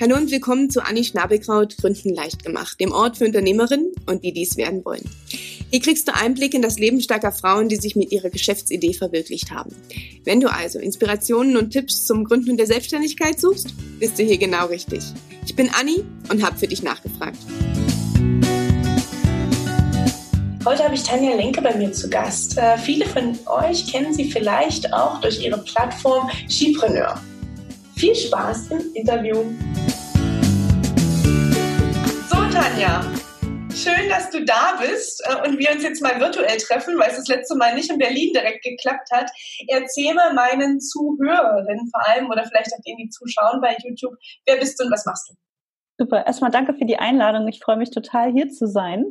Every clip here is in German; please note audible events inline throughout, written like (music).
Hallo und willkommen zu Anni Schnabelkraut Gründen leicht gemacht, dem Ort für Unternehmerinnen und die dies werden wollen. Hier kriegst du Einblick in das Leben starker Frauen, die sich mit ihrer Geschäftsidee verwirklicht haben. Wenn du also Inspirationen und Tipps zum Gründen der Selbstständigkeit suchst, bist du hier genau richtig. Ich bin Anni und habe für dich nachgefragt. Heute habe ich Tanja Lenke bei mir zu Gast. Äh, viele von euch kennen sie vielleicht auch durch ihre Plattform Skipreneur. Viel Spaß im Interview. Tanja, schön, dass du da bist äh, und wir uns jetzt mal virtuell treffen, weil es das letzte Mal nicht in Berlin direkt geklappt hat. Erzähl mal meinen Zuhörerinnen vor allem oder vielleicht auch denen, die zuschauen bei YouTube, wer bist du und was machst du? Super, erstmal danke für die Einladung. Ich freue mich total hier zu sein.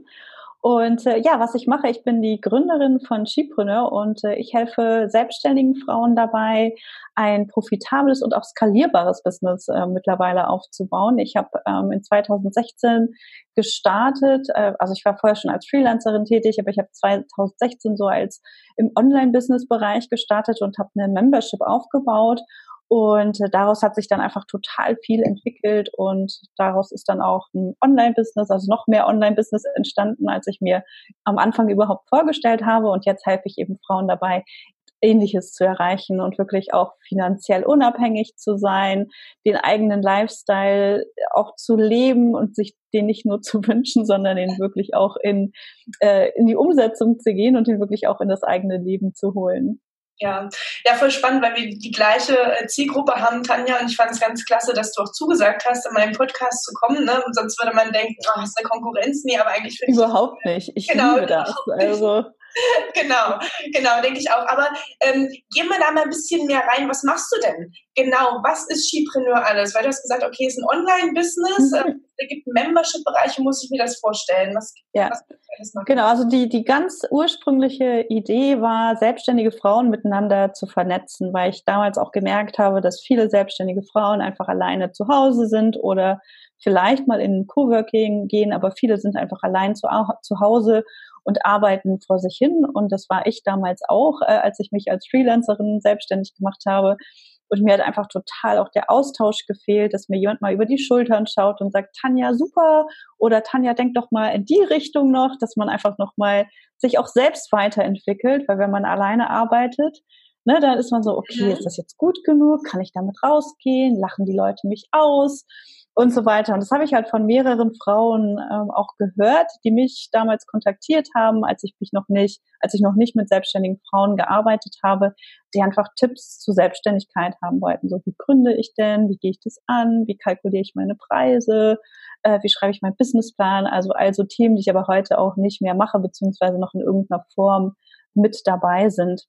Und äh, ja, was ich mache, ich bin die Gründerin von Skipreneur und äh, ich helfe selbstständigen Frauen dabei, ein profitables und auch skalierbares Business äh, mittlerweile aufzubauen. Ich habe ähm, in 2016 gestartet, äh, also ich war vorher schon als Freelancerin tätig, aber ich habe 2016 so als im Online-Business-Bereich gestartet und habe eine Membership aufgebaut und äh, daraus hat sich dann einfach total viel entwickelt und daraus ist dann auch ein Online-Business, also noch mehr Online-Business entstanden, als ich mir am Anfang überhaupt vorgestellt habe. Und jetzt helfe ich eben Frauen dabei, Ähnliches zu erreichen und wirklich auch finanziell unabhängig zu sein, den eigenen Lifestyle auch zu leben und sich den nicht nur (laughs) zu wünschen, sondern den wirklich auch in, äh, in die Umsetzung zu gehen und den wirklich auch in das eigene Leben zu holen. Ja, ja, voll spannend, weil wir die gleiche äh, Zielgruppe haben, Tanja, und ich fand es ganz klasse, dass du auch zugesagt hast, in meinen Podcast zu kommen, ne? Und sonst würde man denken, oh, hast eine Konkurrenz? Nee, aber eigentlich finde ich. Überhaupt nicht. Ich genau, liebe das. (laughs) Also. (laughs) genau, genau, denke ich auch. Aber ähm, gehen wir da mal ein bisschen mehr rein. Was machst du denn? Genau, was ist Skipreneur alles? Weil du hast gesagt, okay, es ist ein Online-Business, mhm. äh, es gibt Membership-Bereiche, muss ich mir das vorstellen? Was, ja. was Genau, also die, die ganz ursprüngliche Idee war, selbstständige Frauen miteinander zu vernetzen, weil ich damals auch gemerkt habe, dass viele selbstständige Frauen einfach alleine zu Hause sind oder vielleicht mal in Coworking gehen, aber viele sind einfach allein zu, zu Hause und arbeiten vor sich hin. Und das war ich damals auch, äh, als ich mich als Freelancerin selbstständig gemacht habe. Und mir hat einfach total auch der Austausch gefehlt, dass mir jemand mal über die Schultern schaut und sagt, Tanja, super. Oder Tanja, denk doch mal in die Richtung noch, dass man einfach noch mal sich auch selbst weiterentwickelt, weil wenn man alleine arbeitet, ne, dann ist man so, okay, mhm. ist das jetzt gut genug? Kann ich damit rausgehen? Lachen die Leute mich aus? Und so weiter. Und das habe ich halt von mehreren Frauen ähm, auch gehört, die mich damals kontaktiert haben, als ich mich noch nicht, als ich noch nicht mit selbstständigen Frauen gearbeitet habe, die einfach Tipps zur Selbstständigkeit haben wollten. So, wie gründe ich denn? Wie gehe ich das an? Wie kalkuliere ich meine Preise? Äh, wie schreibe ich meinen Businessplan? Also also Themen, die ich aber heute auch nicht mehr mache, beziehungsweise noch in irgendeiner Form mit dabei sind.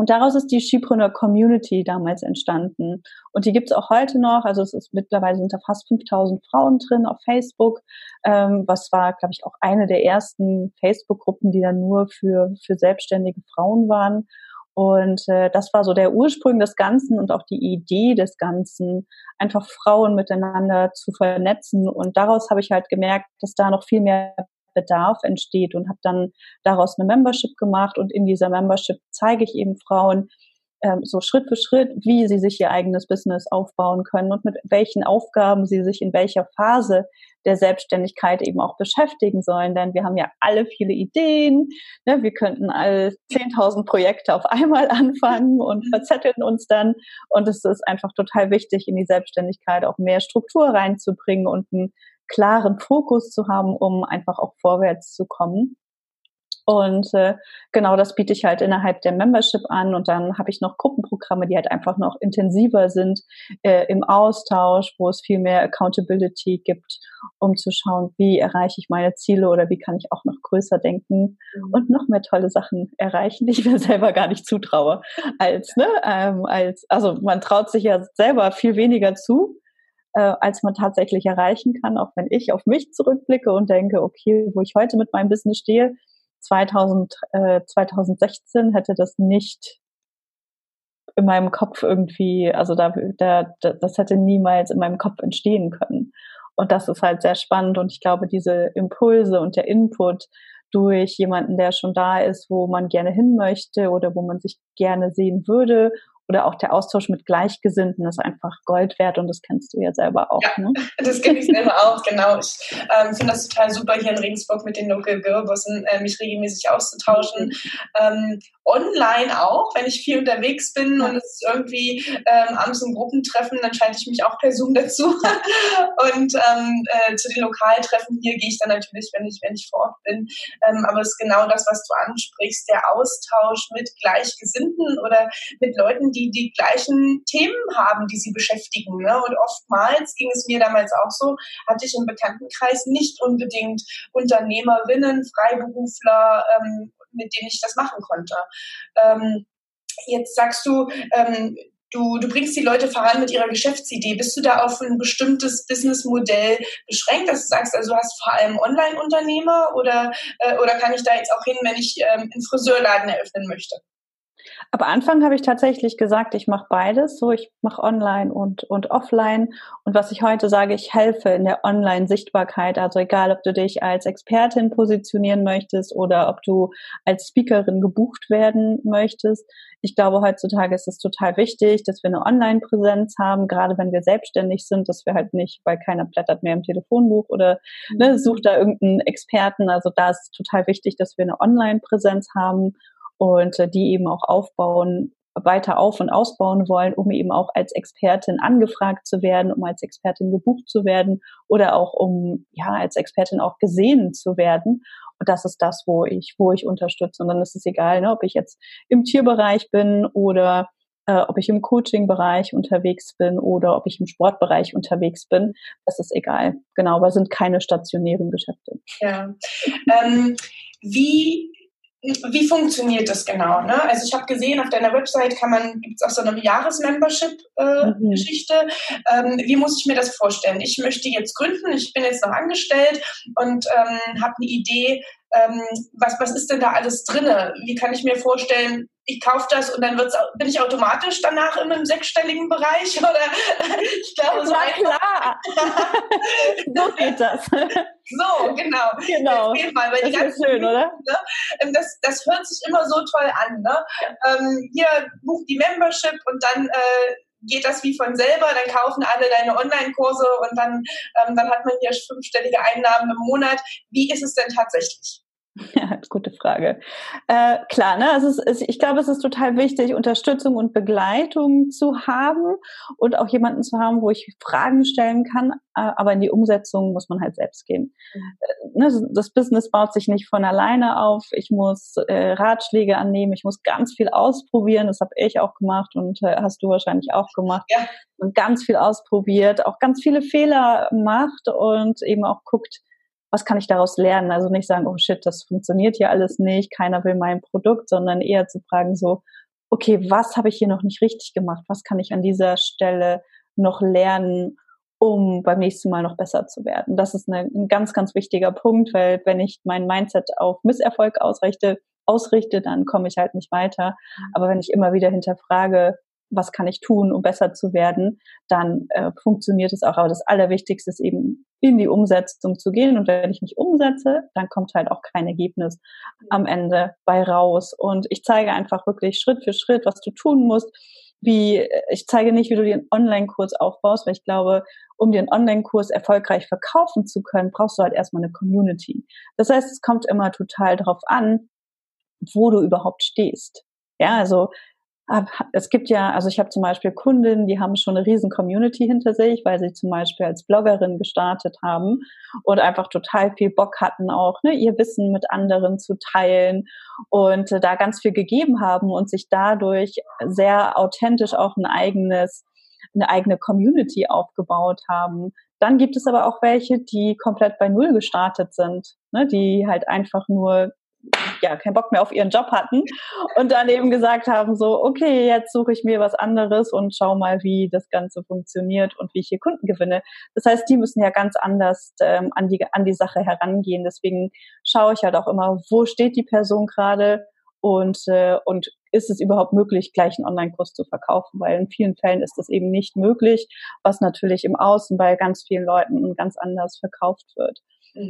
Und daraus ist die Skipreneur Community damals entstanden. Und die gibt es auch heute noch. Also es ist mittlerweile sind da fast 5000 Frauen drin auf Facebook. Ähm, was war, glaube ich, auch eine der ersten Facebook-Gruppen, die dann nur für, für selbstständige Frauen waren. Und äh, das war so der Ursprung des Ganzen und auch die Idee des Ganzen, einfach Frauen miteinander zu vernetzen. Und daraus habe ich halt gemerkt, dass da noch viel mehr Bedarf entsteht und habe dann daraus eine Membership gemacht und in dieser Membership zeige ich eben Frauen ähm, so Schritt für Schritt, wie sie sich ihr eigenes Business aufbauen können und mit welchen Aufgaben sie sich in welcher Phase der Selbstständigkeit eben auch beschäftigen sollen. Denn wir haben ja alle viele Ideen. Ne? Wir könnten alle 10.000 Projekte auf einmal (laughs) anfangen und mhm. verzetteln uns dann. Und es ist einfach total wichtig, in die Selbstständigkeit auch mehr Struktur reinzubringen und ein klaren Fokus zu haben, um einfach auch vorwärts zu kommen. Und äh, genau das biete ich halt innerhalb der Membership an. Und dann habe ich noch Gruppenprogramme, die halt einfach noch intensiver sind äh, im Austausch, wo es viel mehr Accountability gibt, um zu schauen, wie erreiche ich meine Ziele oder wie kann ich auch noch größer denken mhm. und noch mehr tolle Sachen erreichen, die ich mir (laughs) selber gar nicht zutraue. Als, ne, ähm, als, also man traut sich ja selber viel weniger zu äh, als man tatsächlich erreichen kann, auch wenn ich auf mich zurückblicke und denke, okay, wo ich heute mit meinem Business stehe, 2000, äh, 2016 hätte das nicht in meinem Kopf irgendwie, also da, da, das hätte niemals in meinem Kopf entstehen können. Und das ist halt sehr spannend und ich glaube, diese Impulse und der Input durch jemanden, der schon da ist, wo man gerne hin möchte oder wo man sich gerne sehen würde oder auch der Austausch mit Gleichgesinnten ist einfach Gold wert und das kennst du ja selber auch. Ja, ne? (laughs) das kenne ich selber auch, genau. Ich ähm, finde das total super hier in Regensburg mit den Local Girl Bossen, äh, mich regelmäßig auszutauschen. Ähm, online auch, wenn ich viel unterwegs bin und es irgendwie ähm, abends ein Gruppentreffen, dann schalte ich mich auch per Zoom dazu. (laughs) und ähm, äh, zu den Lokaltreffen hier gehe ich dann natürlich, wenn ich, wenn ich vor Ort bin. Ähm, aber es ist genau das, was du ansprichst, der Austausch mit Gleichgesinnten oder mit Leuten, die die gleichen Themen haben, die sie beschäftigen. Ne? Und oftmals ging es mir damals auch so, hatte ich im Bekanntenkreis nicht unbedingt Unternehmerinnen, Freiberufler, ähm, mit denen ich das machen konnte. Ähm, jetzt sagst du, ähm, du, du bringst die Leute voran mit ihrer Geschäftsidee. Bist du da auf ein bestimmtes Businessmodell beschränkt, dass du sagst, also du hast vor allem Online-Unternehmer oder, äh, oder kann ich da jetzt auch hin, wenn ich ähm, einen Friseurladen eröffnen möchte? Aber Anfang habe ich tatsächlich gesagt, ich mache beides. So, ich mache online und, und offline. Und was ich heute sage, ich helfe in der Online-Sichtbarkeit. Also egal, ob du dich als Expertin positionieren möchtest oder ob du als Speakerin gebucht werden möchtest. Ich glaube, heutzutage ist es total wichtig, dass wir eine Online-Präsenz haben, gerade wenn wir selbstständig sind, dass wir halt nicht, weil keiner blättert mehr im Telefonbuch oder ne, sucht da irgendeinen Experten. Also da ist es total wichtig, dass wir eine Online-Präsenz haben und äh, die eben auch aufbauen, weiter auf und ausbauen wollen, um eben auch als Expertin angefragt zu werden, um als Expertin gebucht zu werden oder auch um ja als Expertin auch gesehen zu werden. Und das ist das, wo ich, wo ich unterstütze. Und dann ist es egal, ne, ob ich jetzt im Tierbereich bin oder äh, ob ich im Coaching-Bereich unterwegs bin oder ob ich im Sportbereich unterwegs bin. Das ist egal. Genau, aber sind keine stationären Geschäfte. Ja. Ähm, wie wie funktioniert das genau? Ne? Also ich habe gesehen, auf deiner Website kann man, gibt es auch so eine Jahresmembership-Geschichte. Äh, mhm. ähm, wie muss ich mir das vorstellen? Ich möchte jetzt gründen, ich bin jetzt noch angestellt und ähm, habe eine Idee, ähm, was, was ist denn da alles drinne? Wie kann ich mir vorstellen, ich kaufe das und dann wird's, bin ich automatisch danach in einem sechsstelligen Bereich? (laughs) Oder ich glaube, so klar. (laughs) so geht das. So, genau. Genau. Mal, weil das die ist schön, oder? Ne, ähm, das, das hört sich immer so toll an. Ne? Ähm, hier buch die Membership und dann äh, geht das wie von selber, dann kaufen alle deine Online-Kurse und dann, ähm, dann hat man hier fünfstellige Einnahmen im Monat. Wie ist es denn tatsächlich? (laughs) Ja, gute Frage. Äh, klar, ne? Also es ist, ich glaube, es ist total wichtig, Unterstützung und Begleitung zu haben und auch jemanden zu haben, wo ich Fragen stellen kann. Äh, aber in die Umsetzung muss man halt selbst gehen. Mhm. Ne? Das Business baut sich nicht von alleine auf. Ich muss äh, Ratschläge annehmen. Ich muss ganz viel ausprobieren. Das habe ich auch gemacht und äh, hast du wahrscheinlich auch gemacht. Ja. Und ganz viel ausprobiert, auch ganz viele Fehler macht und eben auch guckt, was kann ich daraus lernen? Also nicht sagen, oh shit, das funktioniert hier alles nicht, keiner will mein Produkt, sondern eher zu fragen so, okay, was habe ich hier noch nicht richtig gemacht? Was kann ich an dieser Stelle noch lernen, um beim nächsten Mal noch besser zu werden? Das ist eine, ein ganz, ganz wichtiger Punkt, weil wenn ich mein Mindset auf Misserfolg ausrichte, ausrichte, dann komme ich halt nicht weiter. Aber wenn ich immer wieder hinterfrage, was kann ich tun, um besser zu werden, dann äh, funktioniert es auch. Aber das Allerwichtigste ist eben in die Umsetzung zu gehen. Und wenn ich mich umsetze, dann kommt halt auch kein Ergebnis am Ende bei raus. Und ich zeige einfach wirklich Schritt für Schritt, was du tun musst. Wie, ich zeige nicht, wie du den Online-Kurs aufbaust, weil ich glaube, um den Online-Kurs erfolgreich verkaufen zu können, brauchst du halt erstmal eine Community. Das heißt, es kommt immer total drauf an, wo du überhaupt stehst. Ja, also es gibt ja, also ich habe zum Beispiel Kundinnen, die haben schon eine riesen Community hinter sich, weil sie zum Beispiel als Bloggerin gestartet haben und einfach total viel Bock hatten, auch ne, ihr Wissen mit anderen zu teilen und äh, da ganz viel gegeben haben und sich dadurch sehr authentisch auch ein eigenes, eine eigene Community aufgebaut haben. Dann gibt es aber auch welche, die komplett bei Null gestartet sind, ne, die halt einfach nur ja, keinen Bock mehr auf ihren Job hatten und dann eben gesagt haben, so, okay, jetzt suche ich mir was anderes und schau mal, wie das Ganze funktioniert und wie ich hier Kunden gewinne. Das heißt, die müssen ja ganz anders ähm, an, die, an die Sache herangehen. Deswegen schaue ich halt auch immer, wo steht die Person gerade und, äh, und ist es überhaupt möglich, gleich einen Online-Kurs zu verkaufen? Weil in vielen Fällen ist das eben nicht möglich, was natürlich im Außen bei ganz vielen Leuten ganz anders verkauft wird.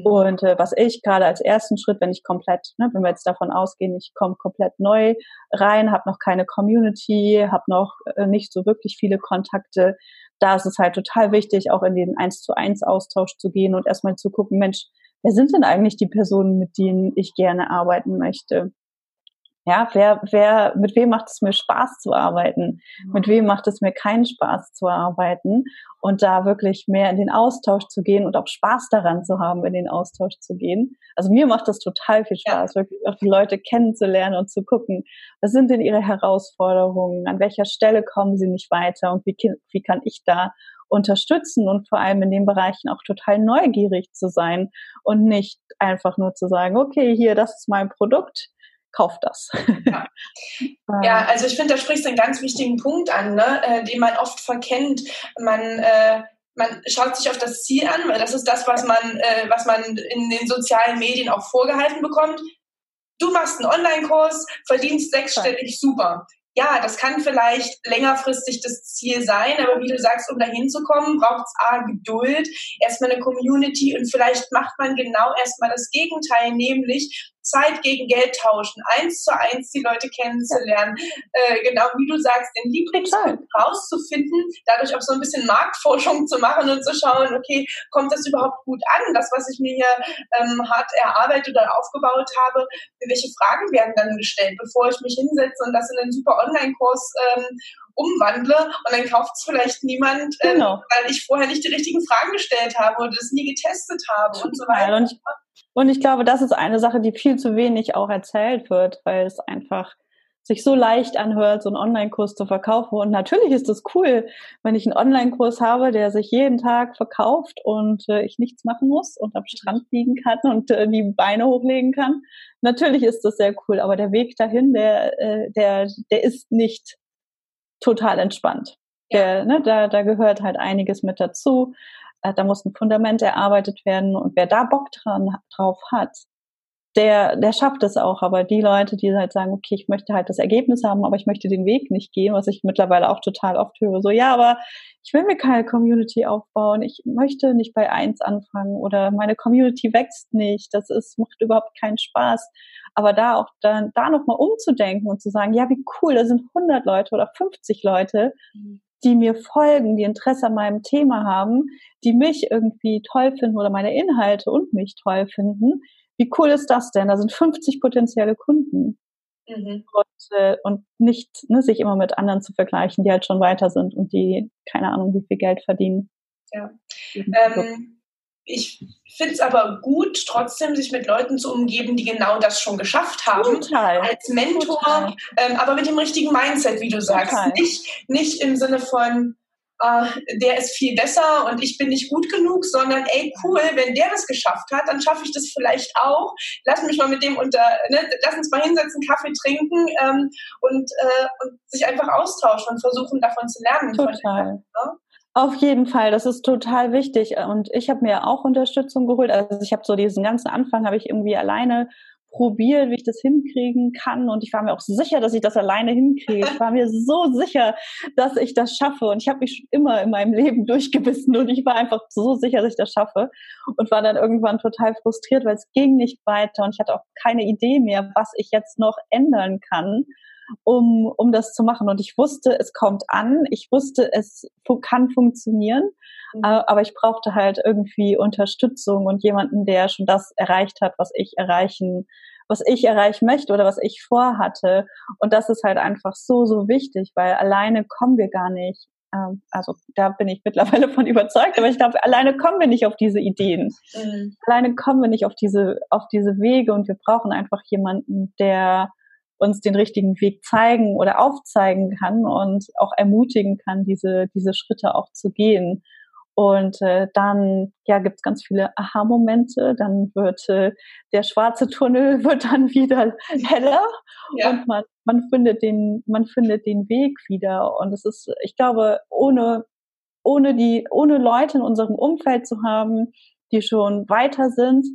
Und äh, was ich gerade als ersten Schritt, wenn ich komplett, ne, wenn wir jetzt davon ausgehen, ich komme komplett neu rein, habe noch keine Community, habe noch äh, nicht so wirklich viele Kontakte, da ist es halt total wichtig, auch in den eins zu eins Austausch zu gehen und erstmal zu gucken, Mensch, wer sind denn eigentlich die Personen, mit denen ich gerne arbeiten möchte? Ja, wer, wer, mit wem macht es mir Spaß zu arbeiten? Mit wem macht es mir keinen Spaß zu arbeiten? Und da wirklich mehr in den Austausch zu gehen und auch Spaß daran zu haben, in den Austausch zu gehen. Also mir macht das total viel Spaß, ja. wirklich auch die Leute kennenzulernen und zu gucken, was sind denn ihre Herausforderungen? An welcher Stelle kommen sie nicht weiter? Und wie, wie kann ich da unterstützen und vor allem in den Bereichen auch total neugierig zu sein und nicht einfach nur zu sagen, okay, hier, das ist mein Produkt kauft das. Ja, (laughs) ja also ich finde, da sprichst du einen ganz wichtigen Punkt an, ne, äh, den man oft verkennt. Man äh, man schaut sich auf das Ziel an, weil das ist das, was man, äh, was man in den sozialen Medien auch vorgehalten bekommt. Du machst einen Online-Kurs, verdienst sechsstellig, super ja, das kann vielleicht längerfristig das Ziel sein, aber wie du sagst, um da hinzukommen, braucht es A, Geduld, erstmal eine Community und vielleicht macht man genau erstmal das Gegenteil, nämlich Zeit gegen Geld tauschen, eins zu eins die Leute kennenzulernen, äh, genau wie du sagst, den Lieblingskunden rauszufinden, dadurch auch so ein bisschen Marktforschung zu machen und zu schauen, okay, kommt das überhaupt gut an, das, was ich mir hier ähm, hart erarbeitet oder aufgebaut habe, welche Fragen werden dann gestellt, bevor ich mich hinsetze und das in einen super Online-Kurs ähm, umwandle? Und dann kauft es vielleicht niemand, ähm, genau. ähm, weil ich vorher nicht die richtigen Fragen gestellt habe oder das nie getestet habe und so weiter. Und und ich glaube, das ist eine Sache, die viel zu wenig auch erzählt wird, weil es einfach sich so leicht anhört, so einen Online-Kurs zu verkaufen. Und natürlich ist es cool, wenn ich einen Online-Kurs habe, der sich jeden Tag verkauft und äh, ich nichts machen muss und am Strand liegen kann und äh, die Beine hochlegen kann. Natürlich ist das sehr cool, aber der Weg dahin, der, äh, der, der ist nicht total entspannt. Der, ne, da, da gehört halt einiges mit dazu. Äh, da muss ein Fundament erarbeitet werden und wer da Bock dran, drauf hat, der, der schafft es auch. Aber die Leute, die halt sagen, okay, ich möchte halt das Ergebnis haben, aber ich möchte den Weg nicht gehen, was ich mittlerweile auch total oft höre, so, ja, aber ich will mir keine Community aufbauen, ich möchte nicht bei eins anfangen oder meine Community wächst nicht, das ist, macht überhaupt keinen Spaß. Aber da auch dann, da nochmal umzudenken und zu sagen, ja, wie cool, da sind 100 Leute oder 50 Leute, mhm die mir folgen, die Interesse an meinem Thema haben, die mich irgendwie toll finden oder meine Inhalte und mich toll finden. Wie cool ist das denn? Da sind 50 potenzielle Kunden. Mhm. Und, äh, und nicht ne, sich immer mit anderen zu vergleichen, die halt schon weiter sind und die keine Ahnung, wie viel Geld verdienen. Ja. Ähm, ich finde es aber gut, trotzdem sich mit Leuten zu umgeben, die genau das schon geschafft haben. Total. Als Mentor, ähm, aber mit dem richtigen Mindset, wie du sagst. Nicht, nicht im Sinne von, äh, der ist viel besser und ich bin nicht gut genug, sondern ey, cool, wenn der das geschafft hat, dann schaffe ich das vielleicht auch. Lass mich mal mit dem unter, ne, lass uns mal hinsetzen, Kaffee trinken ähm, und, äh, und sich einfach austauschen und versuchen, davon zu lernen. Total. Von, ne? Auf jeden Fall, das ist total wichtig. Und ich habe mir auch Unterstützung geholt. Also ich habe so diesen ganzen Anfang habe ich irgendwie alleine probiert, wie ich das hinkriegen kann. Und ich war mir auch sicher, dass ich das alleine hinkriege. Ich war mir so sicher, dass ich das schaffe. Und ich habe mich schon immer in meinem Leben durchgebissen und ich war einfach so sicher, dass ich das schaffe. Und war dann irgendwann total frustriert, weil es ging nicht weiter und ich hatte auch keine Idee mehr, was ich jetzt noch ändern kann um, um das zu machen. Und ich wusste, es kommt an, ich wusste, es kann funktionieren, mhm. Äh, aber ich brauchte halt irgendwie Unterstützung und jemanden, der schon das erreicht hat, was ich erreichen was ich erreichen möchte oder was ich vorhatte. Und das ist halt einfach so, so wichtig, weil alleine kommen wir gar nicht. Ähm, also da bin ich mittlerweile von überzeugt, aber ich glaube, alleine kommen wir nicht auf diese Ideen. Mhm. Alleine kommen wir nicht auf diese, auf diese Wege und wir brauchen einfach jemanden, der uns den richtigen Weg zeigen oder aufzeigen kann und auch ermutigen kann, diese, diese Schritte auch zu gehen. Und äh, dann ja, gibt es ganz viele Aha-Momente, dann wird äh, der schwarze Tunnel (laughs) wird dann wieder heller ja. und man, man findet den, man findet den Weg wieder. Und es ist, ich glaube, ohne, ohne die, ohne Leute in unserem Umfeld zu haben, die schon weiter sind,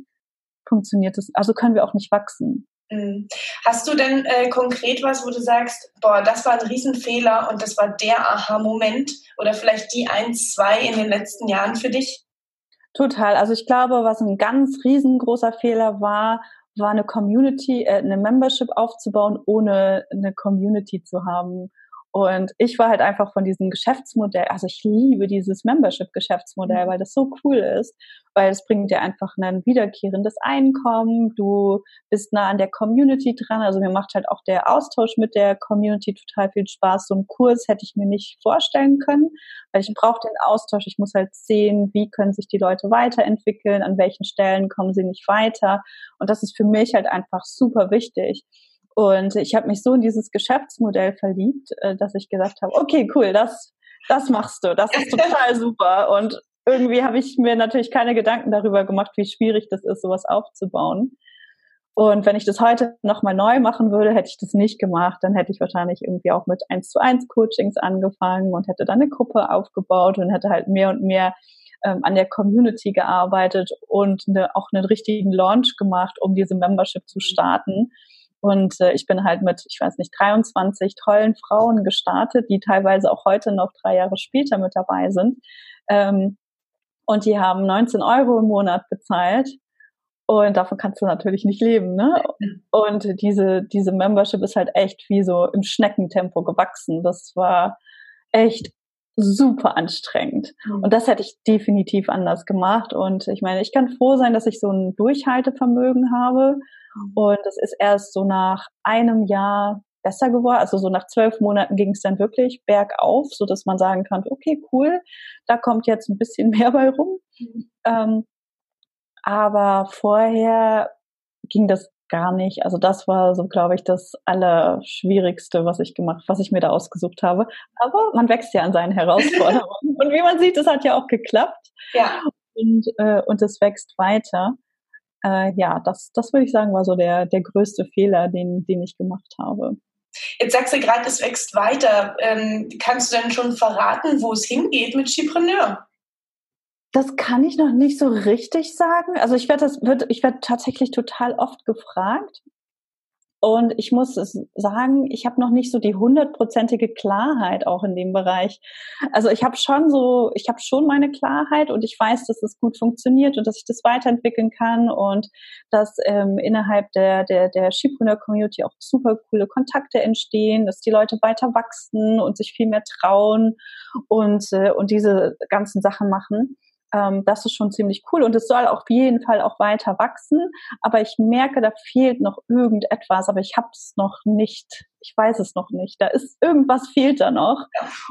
funktioniert es, also können wir auch nicht wachsen. Mhm. Hast du denn äh, konkret was, wo du sagst, boah, das war ein Riesenfehler und das war der Aha-Moment oder vielleicht die ein, zwei in den letzten Jahren für dich? Total. Also ich glaube, was ein ganz riesengroßer Fehler war, war eine Community, äh, eine Membership aufzubauen, ohne eine Community zu haben. Und ich war halt einfach von diesem Geschäftsmodell, also ich liebe dieses Membership-Geschäftsmodell, mhm. weil das so cool ist, weil es bringt dir einfach ein wiederkehrendes Einkommen, du bist nah an der Community dran, also mir macht halt auch der Austausch mit der Community total viel Spaß. So einen Kurs hätte ich mir nicht vorstellen können, weil ich brauche den Austausch, ich muss halt sehen, wie können sich die Leute weiterentwickeln, an welchen Stellen kommen sie nicht weiter. Und das ist für mich halt einfach super wichtig. Und ich habe mich so in dieses Geschäftsmodell verliebt, äh, dass ich gesagt habe, okay, cool, das, das machst du, das ist total (laughs) super. Und irgendwie habe ich mir natürlich keine Gedanken darüber gemacht, wie schwierig das ist, sowas aufzubauen. Und wenn ich das heute nochmal neu machen würde, hätte ich das nicht gemacht. Dann hätte ich wahrscheinlich irgendwie auch mit 1 zu 1 Coachings angefangen und hätte dann eine Gruppe aufgebaut und hätte halt mehr und mehr ähm, an der Community gearbeitet und eine, auch einen richtigen Launch gemacht, um diese Membership zu starten. Und äh, ich bin halt mit, ich weiß nicht, 23 tollen Frauen gestartet, die teilweise auch heute noch drei Jahre später mit dabei sind. Ähm, und die haben 19 Euro im Monat bezahlt. Und davon kannst du natürlich nicht leben, ne? (laughs) Und diese, diese Membership ist halt echt wie so im Schneckentempo gewachsen. Das war echt super anstrengend. Mhm. Und das hätte ich definitiv anders gemacht. Und ich meine, ich kann froh sein, dass ich so ein Durchhaltevermögen habe Mhm. Und es ist erst so nach einem Jahr besser geworden. Also so nach zwölf Monaten ging es dann wirklich bergauf, so dass man sagen kann, okay, cool, da kommt jetzt ein bisschen (laughs) mehr bei rum. Mhm. Ähm, aber vorher ging das gar nicht. Also das war so, glaube ich, das Allerschwierigste, was ich gemacht, was ich mir da ausgesucht habe. Aber man wächst ja an seinen (laughs) Herausforderungen. und wie man sieht, das hat ja auch geklappt. Ja. Und, äh, und es wächst weiter äh, ja, das, das würde ich sagen, war so der, der größte Fehler, den, den ich gemacht habe. Jetzt sagst du gerade, es wächst weiter. Ähm, kannst du denn schon verraten, wo es hingeht mit Chipreneur? Das kann ich noch nicht so richtig sagen. Also ich werde das wird ich werde tatsächlich total oft gefragt und ich muss sagen, ich habe noch nicht so die hundertprozentige Klarheit auch in dem Bereich. Also ich habe schon so, ich habe schon meine Klarheit und ich weiß, dass es gut funktioniert und dass ich das weiterentwickeln kann und dass ähm, innerhalb der der der Skipreneur Community auch super coole Kontakte entstehen, dass die Leute weiter wachsen und sich viel mehr trauen und äh, und diese ganzen Sachen machen. Ähm, das ist schon ziemlich cool und es soll auf jeden Fall auch weiter wachsen. Aber ich merke, da fehlt noch irgendetwas, aber ich habe es noch nicht ich weiß es noch nicht. Da ist irgendwas fehlt da noch.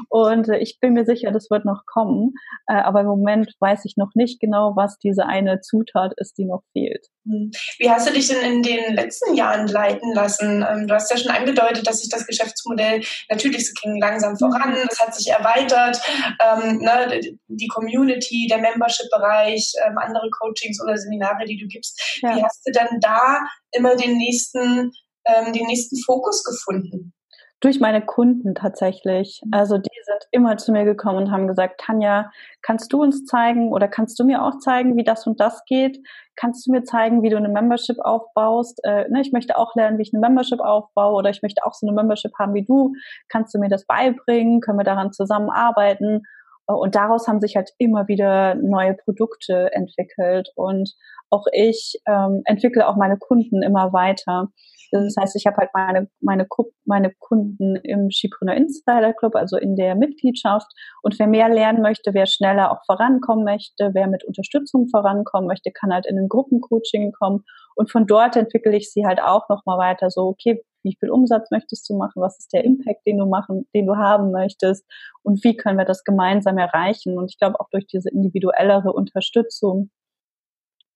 Und äh, ich bin mir sicher, das wird noch kommen. Äh, aber im Moment weiß ich noch nicht genau, was diese eine Zutat ist, die noch fehlt. Hm. Wie hast du dich denn in den letzten Jahren leiten lassen? Ähm, du hast ja schon angedeutet, dass sich das Geschäftsmodell natürlich, es ging langsam voran, mhm. es hat sich erweitert, ähm, ne, die Community, der Membership-Bereich, ähm, andere Coachings oder Seminare, die du gibst. Ja. Wie hast du dann da immer den nächsten ähm, den nächsten Fokus gefunden? Durch meine Kunden tatsächlich. Also die sind immer zu mir gekommen und haben gesagt, Tanja, kannst du uns zeigen oder kannst du mir auch zeigen, wie das und das geht? Kannst du mir zeigen, wie du eine Membership aufbaust? Äh, ne, ich möchte auch lernen, wie ich eine Membership aufbaue oder ich möchte auch so eine Membership haben wie du. Kannst du mir das beibringen? Können wir daran zusammenarbeiten? Und daraus haben sich halt immer wieder neue Produkte entwickelt. Und auch ich ähm, entwickle auch meine Kunden immer weiter. Das heißt, ich habe halt meine, meine, meine Kunden im Skipreneur Insider Club, also in der Mitgliedschaft. Und wer mehr lernen möchte, wer schneller auch vorankommen möchte, wer mit Unterstützung vorankommen möchte, kann halt in ein Gruppencoaching kommen. Und von dort entwickle ich sie halt auch nochmal weiter. So, okay, wie viel Umsatz möchtest du machen? Was ist der Impact, den du machen, den du haben möchtest? Und wie können wir das gemeinsam erreichen? Und ich glaube, auch durch diese individuellere Unterstützung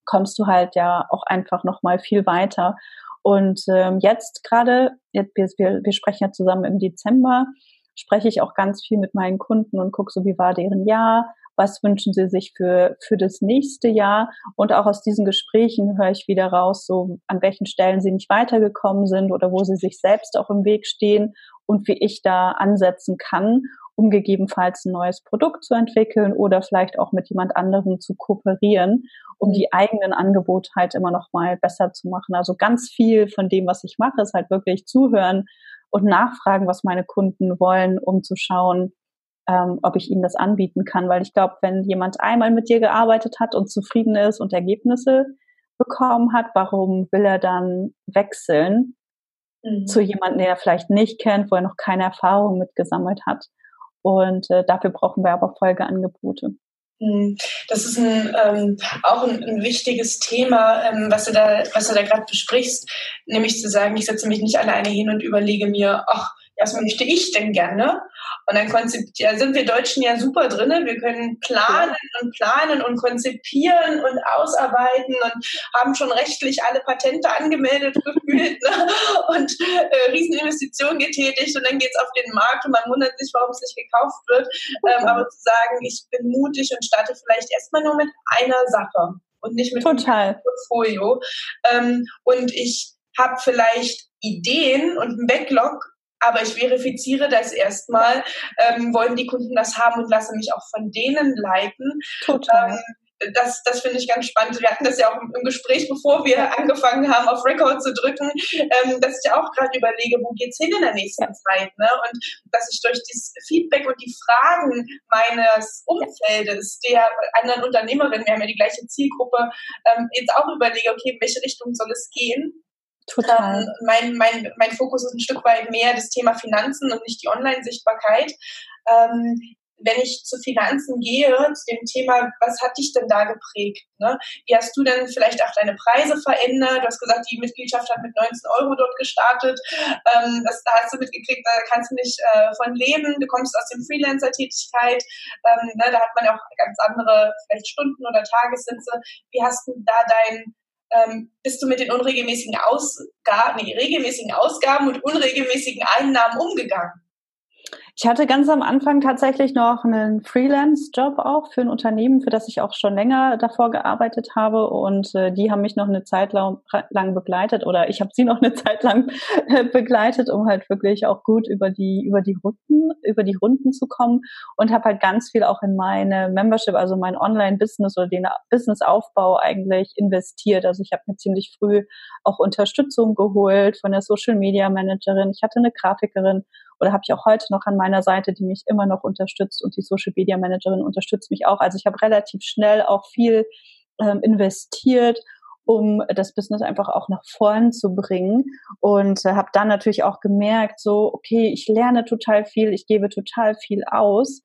kommst du halt ja auch einfach nochmal viel weiter. Und ähm, jetzt gerade, wir, wir sprechen ja zusammen im Dezember, spreche ich auch ganz viel mit meinen Kunden und gucke so, wie war deren Jahr, was wünschen sie sich für, für das nächste Jahr. Und auch aus diesen Gesprächen höre ich wieder raus, so an welchen Stellen sie nicht weitergekommen sind oder wo sie sich selbst auch im Weg stehen und wie ich da ansetzen kann, um gegebenenfalls ein neues Produkt zu entwickeln oder vielleicht auch mit jemand anderem zu kooperieren, um die eigenen Angebote halt immer noch mal besser zu machen. Also ganz viel von dem, was ich mache, ist halt wirklich zuhören und nachfragen, was meine Kunden wollen, um zu schauen, ähm, ob ich ihnen das anbieten kann, weil ich glaube, wenn jemand einmal mit dir gearbeitet hat und zufrieden ist und Ergebnisse bekommen hat, warum will er dann wechseln mhm. zu jemandem, der er vielleicht nicht kennt, wo er noch keine Erfahrung mitgesammelt hat? Und äh, dafür brauchen wir aber Folgeangebote. Hm, das ist ein, ähm, auch ein, ein, wichtiges Thema, ähm, was du da, was du da gerade besprichst, nämlich zu sagen, ich setze mich nicht alleine hin und überlege mir, ach, was möchte ich denn gerne? Und dann ja, sind wir Deutschen ja super drinne. Wir können planen und planen und konzipieren und ausarbeiten und haben schon rechtlich alle Patente angemeldet (laughs) gefühlt ne? und äh, Rieseninvestitionen getätigt und dann geht's auf den Markt und man wundert sich, warum es nicht gekauft wird. Ähm, aber zu sagen, ich bin mutig und starte vielleicht erstmal nur mit einer Sache und nicht mit Total. einem Portfolio. Ähm, und ich habe vielleicht Ideen und einen Backlog aber ich verifiziere das erstmal, ähm, wollen die Kunden das haben und lasse mich auch von denen leiten. Total. Ähm, das, das finde ich ganz spannend. Wir hatten das ja auch im, im Gespräch, bevor wir angefangen haben, auf Record zu drücken, ähm, dass ich auch gerade überlege, wo geht's hin in der nächsten Zeit, ne? Und dass ich durch das Feedback und die Fragen meines Umfeldes, der anderen Unternehmerinnen, wir haben ja die gleiche Zielgruppe, ähm, jetzt auch überlege, okay, in welche Richtung soll es gehen? Total. Ähm, mein, mein, mein Fokus ist ein Stück weit mehr das Thema Finanzen und nicht die Online-Sichtbarkeit. Ähm, wenn ich zu Finanzen gehe, zu dem Thema, was hat dich denn da geprägt? Ne? Wie hast du denn vielleicht auch deine Preise verändert? Du hast gesagt, die Mitgliedschaft hat mit 19 Euro dort gestartet. Ähm, das, da hast du mitgekriegt, da kannst du nicht äh, von leben. Du kommst aus dem Freelancer-Tätigkeit. Ähm, ne, da hat man auch ganz andere vielleicht Stunden oder Tagessätze. Wie hast du da dein ähm, bist du mit den unregelmäßigen Ausgaben, nee, regelmäßigen Ausgaben und unregelmäßigen Einnahmen umgegangen? Ich hatte ganz am Anfang tatsächlich noch einen Freelance-Job auch für ein Unternehmen, für das ich auch schon länger davor gearbeitet habe. Und äh, die haben mich noch eine Zeit lang, lang begleitet oder ich habe sie noch eine (laughs) Zeit lang äh, begleitet, um halt wirklich auch gut über die über die Runden über die Runden zu kommen und habe halt ganz viel auch in meine Membership, also mein Online-Business oder den Business-Aufbau eigentlich investiert. Also ich habe mir ziemlich früh auch Unterstützung geholt von der Social Media Managerin. Ich hatte eine Grafikerin oder habe ich auch heute noch an meiner Seite, die mich immer noch unterstützt und die Social Media Managerin unterstützt mich auch. Also ich habe relativ schnell auch viel ähm, investiert um das Business einfach auch nach vorn zu bringen und äh, habe dann natürlich auch gemerkt, so okay, ich lerne total viel, ich gebe total viel aus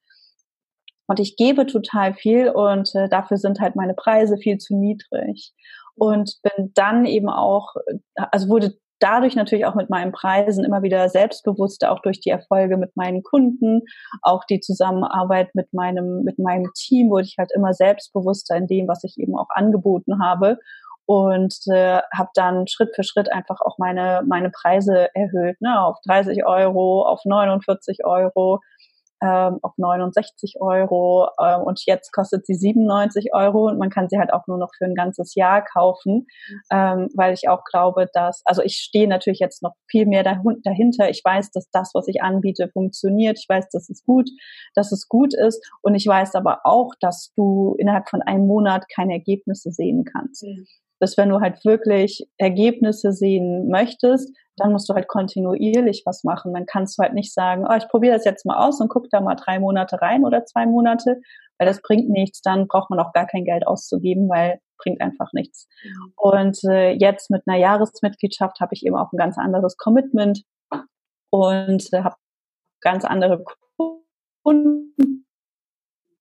und ich gebe total viel und äh, dafür sind halt meine Preise viel zu niedrig und bin dann eben auch, also wurde dadurch natürlich auch mit meinen Preisen immer wieder selbstbewusster, auch durch die Erfolge mit meinen Kunden, auch die Zusammenarbeit mit meinem, mit meinem Team wurde ich halt immer selbstbewusster in dem, was ich eben auch angeboten habe. Und äh, habe dann Schritt für Schritt einfach auch meine meine Preise erhöht, ne, auf 30 Euro, auf 49 Euro, ähm, auf 69 Euro äh, und jetzt kostet sie 97 Euro und man kann sie halt auch nur noch für ein ganzes Jahr kaufen, ähm, weil ich auch glaube, dass, also ich stehe natürlich jetzt noch viel mehr dahinter. Ich weiß, dass das, was ich anbiete, funktioniert. Ich weiß, dass es gut, dass es gut ist und ich weiß aber auch, dass du innerhalb von einem Monat keine Ergebnisse sehen kannst. Mhm dass wenn du halt wirklich Ergebnisse sehen möchtest, dann musst du halt kontinuierlich was machen. Dann kannst du halt nicht sagen, oh, ich probiere das jetzt mal aus und guck da mal drei Monate rein oder zwei Monate, weil das bringt nichts. Dann braucht man auch gar kein Geld auszugeben, weil bringt einfach nichts. Mhm. Und äh, jetzt mit einer Jahresmitgliedschaft habe ich eben auch ein ganz anderes Commitment und äh, habe ganz andere Kunden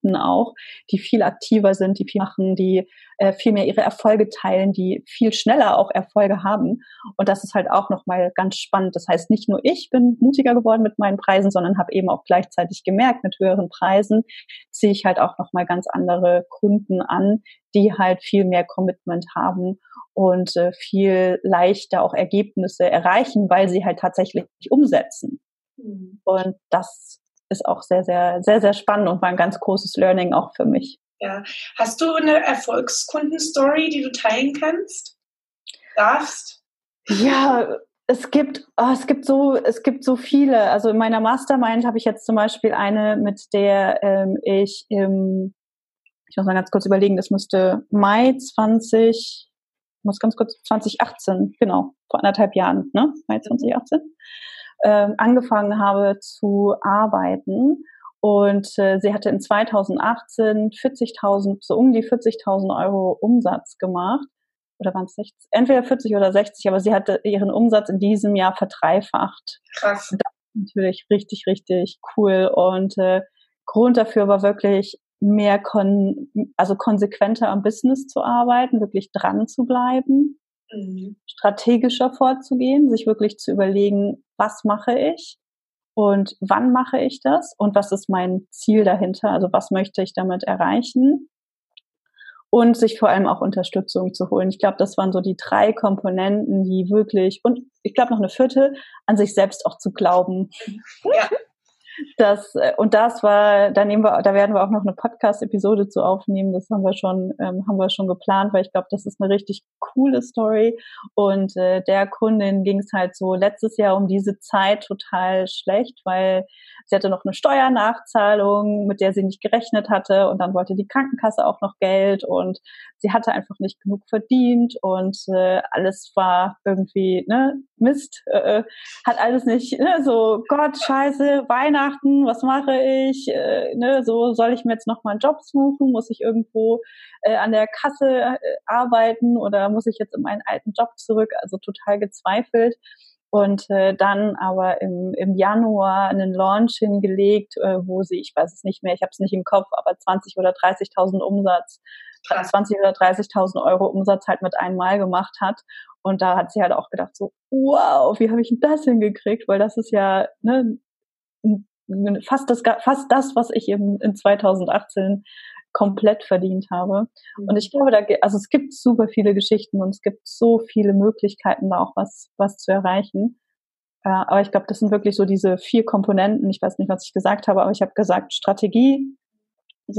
Kunden auch, die viel aktiver sind, die viel machen, die äh, viel mehr ihre Erfolge teilen, die viel schneller auch Erfolge haben. Und das ist halt auch nochmal ganz spannend. Das heißt, nicht nur ich bin mutiger geworden mit meinen Preisen, sondern habe eben auch gleichzeitig gemerkt, mit höheren Preisen ziehe ich halt auch nochmal ganz andere Kunden an, die halt viel mehr Commitment haben und äh, viel leichter auch Ergebnisse erreichen, weil sie halt tatsächlich umsetzen. Mhm. Und das ist auch sehr, sehr, sehr, sehr spannend und war ein ganz großes Learning auch für mich. Ja. Hast du eine Erfolgskundenstory, die du teilen kannst? Darfst? Ja, es gibt, oh, es gibt so, es gibt so viele. Also in meiner Mastermind habe ich jetzt zum Beispiel eine, mit der ähm, ich im, ich muss mal ganz kurz überlegen, das müsste Mai 20, muss ganz kurz 2018, genau, vor anderthalb Jahren, ne? Mai 2018 ähm, angefangen habe zu arbeiten. Und äh, sie hatte in 2018 40.000, so um die 40.000 Euro Umsatz gemacht. Oder waren es 60? Entweder 40 oder 60, aber sie hatte ihren Umsatz in diesem Jahr verdreifacht. Krass. Das ist natürlich richtig, richtig cool. Und äh, Grund dafür war wirklich mehr kon also konsequenter am Business zu arbeiten, wirklich dran zu bleiben, mhm. strategischer vorzugehen, sich wirklich zu überlegen, was mache ich und wann mache ich das und was ist mein Ziel dahinter, also was möchte ich damit erreichen und sich vor allem auch Unterstützung zu holen. Ich glaube, das waren so die drei Komponenten, die wirklich und ich glaube noch eine vierte, an sich selbst auch zu glauben. Ja. Das, äh, und das war, da nehmen wir, da werden wir auch noch eine Podcast-Episode zu aufnehmen. Das haben wir schon, ähm, haben wir schon geplant, weil ich glaube, das ist eine richtig coole Story. Und äh, der Kundin ging es halt so letztes Jahr um diese Zeit total schlecht, weil sie hatte noch eine Steuernachzahlung, mit der sie nicht gerechnet hatte. Und dann wollte die Krankenkasse auch noch Geld und sie hatte einfach nicht genug verdient und äh, alles war irgendwie, ne, Mist, äh, äh hat alles nicht, ne, so Gott, Scheiße, Weihnachten was mache ich? Äh, ne, so soll ich mir jetzt noch mal einen Job suchen? Muss ich irgendwo äh, an der Kasse äh, arbeiten oder muss ich jetzt in meinen alten Job zurück? Also total gezweifelt. Und äh, dann aber im, im Januar einen Launch hingelegt, äh, wo sie, ich weiß es nicht mehr, ich habe es nicht im Kopf, aber 20 oder 30.000 Umsatz, 20 oder 30.000 Euro Umsatz halt mit einmal gemacht hat. Und da hat sie halt auch gedacht so, wow, wie habe ich denn das hingekriegt? Weil das ist ja ne, fast das, fast das, was ich eben in 2018 komplett verdient habe. Mhm. Und ich glaube, da, also es gibt super viele Geschichten und es gibt so viele Möglichkeiten, da auch was, was zu erreichen. Äh, aber ich glaube, das sind wirklich so diese vier Komponenten. Ich weiß nicht, was ich gesagt habe, aber ich habe gesagt, Strategie,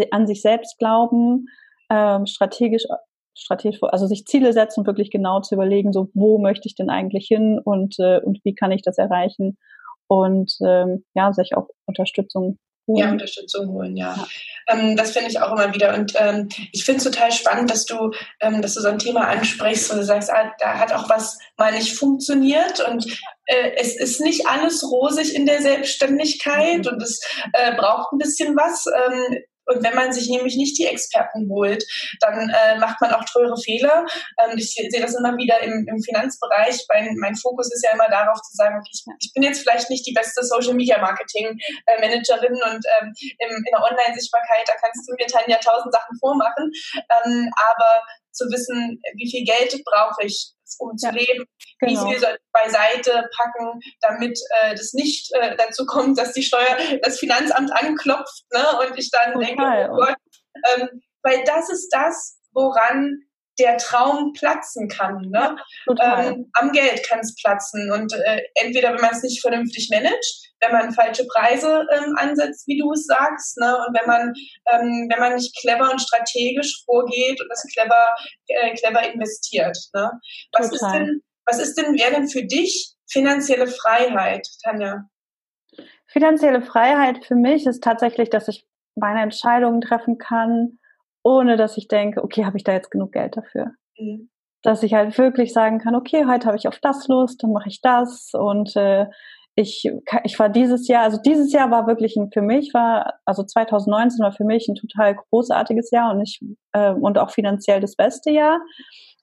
an sich selbst glauben, ähm, strategisch, strategisch, also sich Ziele setzen und wirklich genau zu überlegen, so wo möchte ich denn eigentlich hin und, äh, und wie kann ich das erreichen und ähm, ja, sich auch Unterstützung holen. Ja, Unterstützung holen, ja. ja. Ähm, das finde ich auch immer wieder. Und ähm, ich finde es total spannend, dass du, ähm, dass du so ein Thema ansprichst, wo du sagst, ah, da hat auch was mal nicht funktioniert und äh, es ist nicht alles rosig in der Selbstständigkeit mhm. und es äh, braucht ein bisschen was. Ähm, und wenn man sich nämlich nicht die Experten holt, dann äh, macht man auch teure Fehler. Ähm, ich sehe das immer wieder im, im Finanzbereich. Mein, mein Fokus ist ja immer darauf zu sagen, okay, ich, ich bin jetzt vielleicht nicht die beste Social Media Marketing äh, Managerin und ähm, im, in der Online-Sichtbarkeit, da kannst du mir Tanja tausend Sachen vormachen. Ähm, aber zu wissen, wie viel Geld brauche ich, um zu leben, genau. wie viel soll ich beiseite packen, damit äh, das nicht äh, dazu kommt, dass die Steuer, das Finanzamt anklopft ne, und ich dann Total. denke, oh Gott, ähm, weil das ist das, woran der Traum platzen kann. Ne? Ähm, am Geld kann es platzen. Und äh, entweder, wenn man es nicht vernünftig managt, wenn man falsche Preise ähm, ansetzt, wie du es sagst, ne? und wenn man, ähm, wenn man nicht clever und strategisch vorgeht und das clever, äh, clever investiert. Ne? Was, ist denn, was ist denn, wäre denn für dich finanzielle Freiheit, Tanja? Finanzielle Freiheit für mich ist tatsächlich, dass ich meine Entscheidungen treffen kann, ohne dass ich denke, okay, habe ich da jetzt genug Geld dafür? Mhm. Dass ich halt wirklich sagen kann, okay, heute habe ich auf das Lust, dann mache ich das und äh, ich, ich war dieses Jahr, also dieses Jahr war wirklich ein, für mich war, also 2019 war für mich ein total großartiges Jahr und ich äh, und auch finanziell das beste Jahr.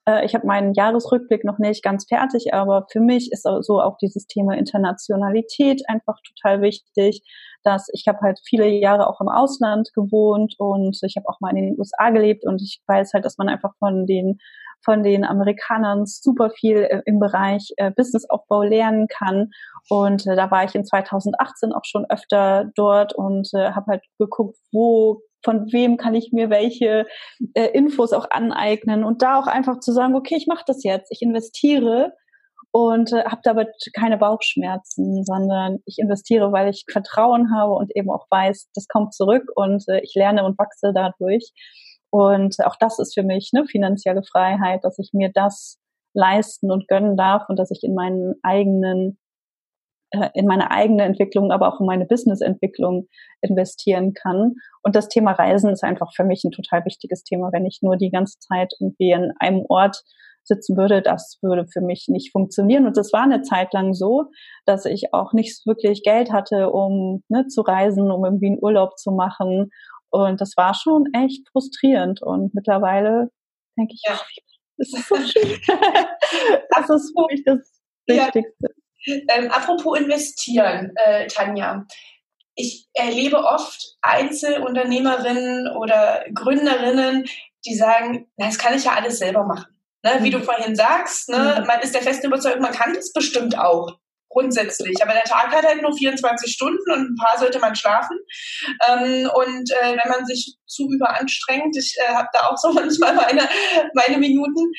Äh, ich habe meinen Jahresrückblick noch nicht ganz fertig, aber für mich ist so auch dieses Thema Internationalität einfach total wichtig dass ich habe halt viele Jahre auch im Ausland gewohnt und ich habe auch mal in den USA gelebt und ich weiß halt, dass man einfach von den von den Amerikanern super viel äh, im Bereich äh, Businessaufbau lernen kann. Und äh, da war ich in 2018 auch schon öfter dort und habe halt geguckt, wo von wem kann ich mir welche äh, Infos auch aneignen und da auch einfach zu sagen, okay, ich mache das jetzt, ich investiere und äh, habe dabei keine Bauchschmerzen, sondern ich investiere, weil ich Vertrauen habe und eben auch weiß, das kommt zurück und äh, ich lerne und wachse dadurch. Und auch das ist für mich eine finanzielle Freiheit, dass ich mir das leisten und gönnen darf und dass ich in meinen eigenen äh, in meine eigene Entwicklung, aber auch in meine Business-Entwicklung investieren kann. Und das Thema Reisen ist einfach für mich ein total wichtiges Thema. Wenn ich nur die ganze Zeit irgendwie in einem Ort sitzen würde, das würde für mich nicht funktionieren. Und das war eine Zeit lang so, dass ich auch nicht wirklich Geld hatte, um ne, zu reisen, um irgendwie einen Urlaub zu machen. Und das war schon echt frustrierend. Und mittlerweile denke ich, ja. ach, das ist so schön. (laughs) das ist für mich das Wichtigste. Ja. Ähm, apropos investieren, äh, Tanja ich erlebe oft Einzelunternehmerinnen oder Gründerinnen, die sagen, na, das kann ich ja alles selber machen. Ne, wie du mhm. vorhin sagst, ne, mhm. man ist der festen Überzeugung, man kann das bestimmt auch grundsätzlich. Aber der Tag hat halt nur 24 Stunden und ein paar sollte man schlafen. Ähm, und äh, wenn man sich zu überanstrengt, ich äh, habe da auch so (laughs) manchmal meine, meine Minuten,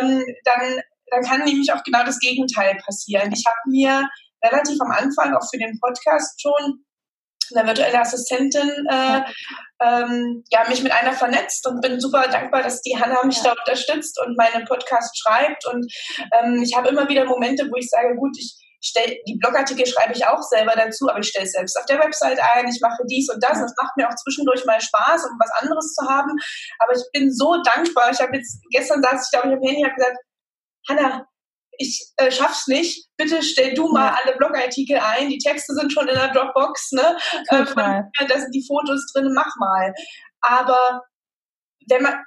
ähm, dann, dann kann nämlich auch genau das Gegenteil passieren. Ich habe mir relativ am Anfang auch für den Podcast schon eine virtuelle Assistentin, äh, ähm, ja, mich mit einer vernetzt und bin super dankbar, dass die Hanna mich ja. da unterstützt und meinen Podcast schreibt. Und ähm, ich habe immer wieder Momente, wo ich sage, gut, ich stell, die Blogartikel schreibe ich auch selber dazu, aber ich stelle es selbst auf der Website ein, ich mache dies und das. Ja. Es macht mir auch zwischendurch mal Spaß, um was anderes zu haben. Aber ich bin so dankbar. Ich habe jetzt, gestern saß ich, glaube ich, am Handy und habe gesagt, Hanna, ich äh, schaff's nicht, bitte stell du mal alle Blogartikel ein, die Texte sind schon in der Dropbox, ne? Äh, da sind die Fotos drin, mach mal. Aber wenn man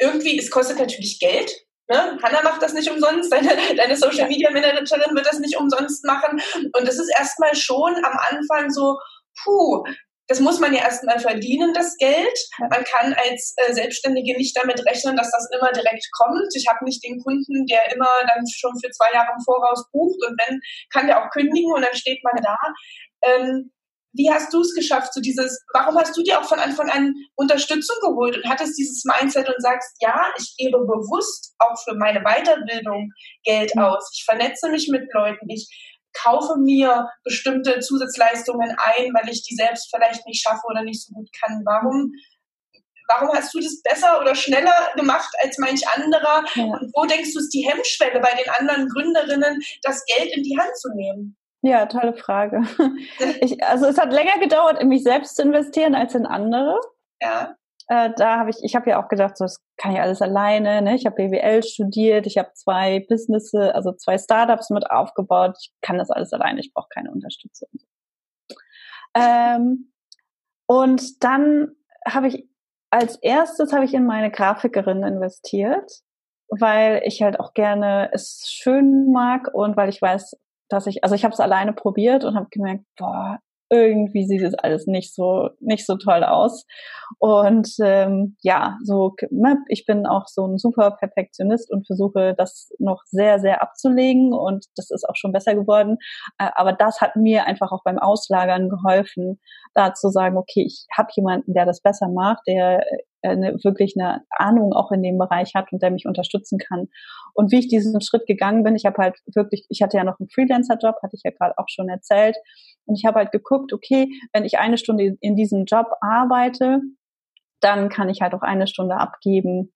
irgendwie, es kostet natürlich Geld. Ne? Hanna macht das nicht umsonst, deine, deine Social Media Managerin wird das nicht umsonst machen. Und das ist erstmal schon am Anfang so, puh, das muss man ja erstmal verdienen, das Geld. Man kann als äh, Selbstständige nicht damit rechnen, dass das immer direkt kommt. Ich habe nicht den Kunden, der immer dann schon für zwei Jahre im Voraus bucht und wenn, kann der auch kündigen und dann steht man da. Ähm, wie hast du es geschafft, so dieses, warum hast du dir auch von Anfang an Unterstützung geholt und hattest dieses Mindset und sagst, ja, ich gebe bewusst auch für meine Weiterbildung Geld aus. Ich vernetze mich mit Leuten, ich kaufe mir bestimmte Zusatzleistungen ein, weil ich die selbst vielleicht nicht schaffe oder nicht so gut kann. Warum warum hast du das besser oder schneller gemacht als manch anderer? Ja. Und wo denkst du, ist die Hemmschwelle bei den anderen Gründerinnen, das Geld in die Hand zu nehmen? Ja, tolle Frage. (laughs) Ich, also es hat länger gedauert, in mich selbst zu investieren als in andere. Ja äh, da habe ich, ich habe ja auch gedacht, so, das kann ich alles alleine. Ne? Ich habe BWL studiert, ich habe zwei Businesses, also zwei Startups mit aufgebaut. Ich kann das alles alleine, ich brauche keine Unterstützung. Ähm, und dann habe ich als erstes habe ich in meine Grafikerin investiert, weil ich halt auch gerne es schön mag und weil ich weiß, dass ich, also ich habe es alleine probiert und habe gemerkt, boah, irgendwie sieht es alles nicht so nicht so toll aus. Und ähm, ja, so ne, ich bin auch so ein super Perfektionist und versuche das noch sehr sehr abzulegen und das ist auch schon besser geworden. Äh, aber das hat mir einfach auch beim Auslagern geholfen, da zu sagen, okay, ich habe jemanden, der das besser macht, der eine, äh, wirklich eine Ahnung auch in dem Bereich hat und der mich unterstützen kann. Und wie ich diesen Schritt gegangen bin, ich habe halt wirklich, ich hatte ja noch einen Freelancer-Job, hatte ich ja gerade auch schon erzählt. Und ich habe halt geguckt, okay, wenn ich eine Stunde in diesem Job arbeite, dann kann ich halt auch eine Stunde abgeben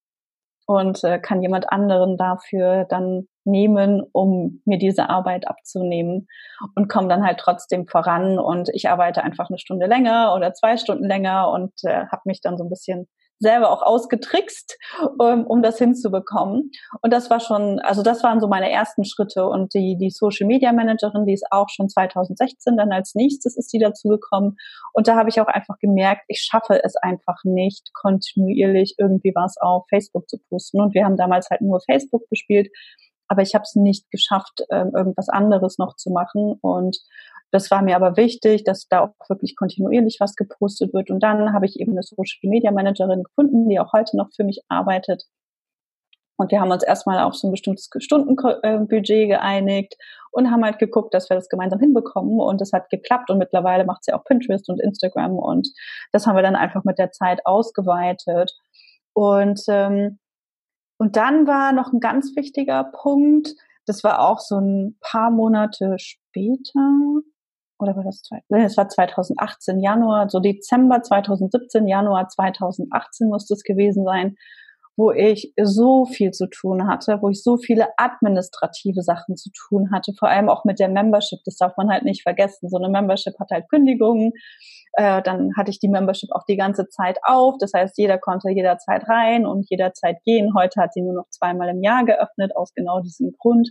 und äh, kann jemand anderen dafür dann nehmen, um mir diese Arbeit abzunehmen und komme dann halt trotzdem voran. Und ich arbeite einfach eine Stunde länger oder zwei Stunden länger und äh, habe mich dann so ein bisschen selber auch ausgetrickst, um, um das hinzubekommen. Und das war schon, also das waren so meine ersten Schritte. Und die, die Social Media Managerin, die ist auch schon 2016 dann als nächstes ist die dazu gekommen. Und da habe ich auch einfach gemerkt, ich schaffe es einfach nicht, kontinuierlich irgendwie was auf Facebook zu posten. Und wir haben damals halt nur Facebook gespielt. Aber ich habe es nicht geschafft, ähm, irgendwas anderes noch zu machen. Und das war mir aber wichtig, dass da auch wirklich kontinuierlich was gepostet wird. Und dann habe ich eben eine Social Media Managerin gefunden, die auch heute noch für mich arbeitet. Und wir haben uns erstmal auf so ein bestimmtes Stundenbudget geeinigt und haben halt geguckt, dass wir das gemeinsam hinbekommen. Und es hat geklappt. Und mittlerweile macht sie auch Pinterest und Instagram. Und das haben wir dann einfach mit der Zeit ausgeweitet. Und, ähm, und dann war noch ein ganz wichtiger Punkt. Das war auch so ein paar Monate später oder war das, das war 2018 Januar, so Dezember 2017, Januar 2018 musste es gewesen sein, wo ich so viel zu tun hatte, wo ich so viele administrative Sachen zu tun hatte, vor allem auch mit der Membership. Das darf man halt nicht vergessen. So eine Membership hat halt Kündigungen. Äh, dann hatte ich die Membership auch die ganze Zeit auf. Das heißt, jeder konnte jederzeit rein und jederzeit gehen. Heute hat sie nur noch zweimal im Jahr geöffnet, aus genau diesem Grund.